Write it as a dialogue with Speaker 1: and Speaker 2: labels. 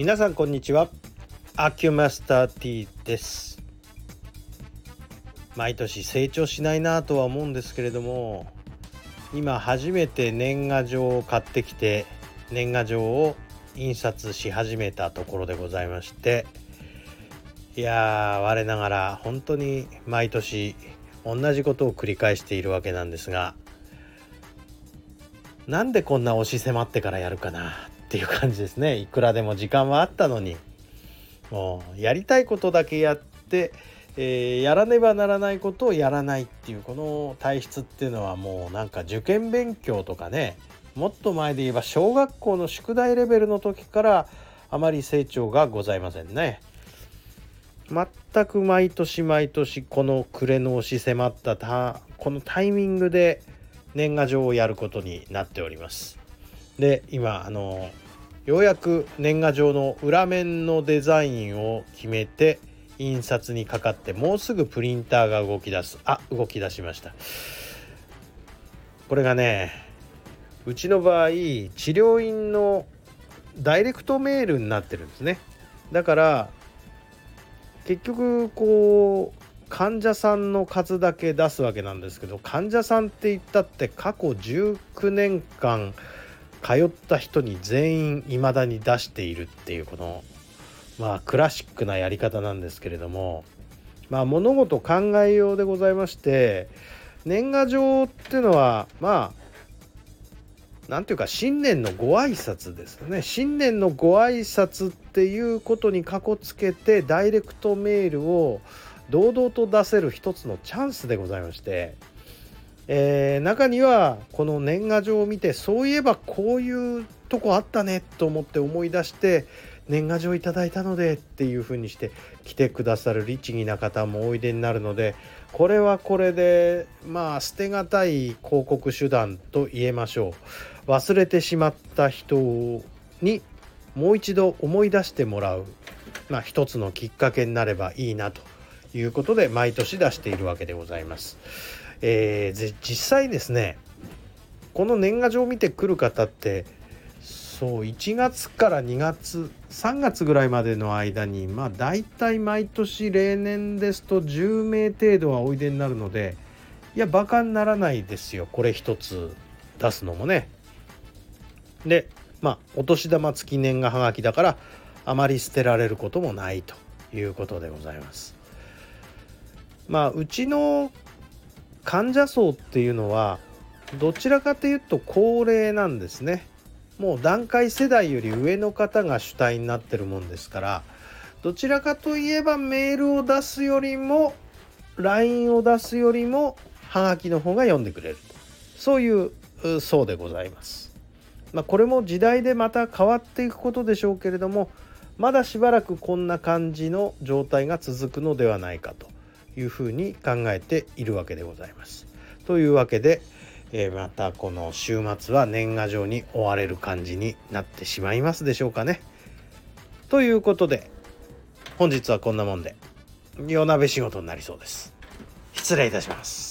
Speaker 1: 皆さんこんにちは。アキュマスター T です。毎年成長しないなとは思うんですけれども今初めて年賀状を買ってきて年賀状を印刷し始めたところでございましていや我ながら本当に毎年同じことを繰り返しているわけなんですがなんでこんな押し迫ってからやるかなっていう感じですね。いくらでも時間はあったのに。もうやりたいことだけやって、えー、やらねばならないことをやらないっていうこの体質っていうのはもうなんか受験勉強とかね。もっと前で言えば小学校の宿題レベルの時からあまり成長がございませんね。全く毎年毎年この暮れの押し迫ったたこのタイミングで年賀状をやることになっております。で今あのようやく年賀状の裏面のデザインを決めて印刷にかかってもうすぐプリンターが動き出す。あ動き出しました。これがねうちの場合治療院のダイレクトメールになってるんですね。だから結局こう患者さんの数だけ出すわけなんですけど患者さんって言ったって過去19年間通った人に全員未だに出しているっていうこのまあクラシックなやり方なんですけれどもまあ物事考えようでございまして年賀状っていうのはまあ何ていうか新年のご挨拶ですね。新年のご挨拶っていうことにかこつけてダイレクトメールを堂々と出せる一つのチャンスでございまして、えー、中にはこの年賀状を見てそういえばこういうとこあったねと思って思い出して年賀状いただいたのでっていう風にして来てくださる律儀な方もおいでになるのでこれはこれでまあ捨てがたい広告手段と言えましょう忘れてしまった人にもう一度思い出してもらう、まあ、一つのきっかけになればいいなということで毎年出しているわけでございます。えー、実際ですねこの年賀状を見てくる方ってそう1月から2月3月ぐらいまでの間にまあ大体毎年例年ですと10名程度はおいでになるのでいやバカにならないですよこれ一つ出すのもね。でまあお年玉付き年賀はがきだからあまり捨てられることもないということでございます。まあうちの患者層っていうのはどちらかというと高齢なんですね。もう段階世代より上の方が主体になってるもんですからどちらかといえばメールを出すよりも LINE を出すよりもハガキの方が読んでくれる。そういう層でございます。まあ、これも時代でまた変わっていくことでしょうけれどもまだしばらくこんな感じの状態が続くのではないかと。いうふうに考えているわけでございます。というわけで、えー、またこの週末は年賀状に追われる感じになってしまいますでしょうかね。ということで本日はこんなもんで夜鍋仕事になりそうです。失礼いたします。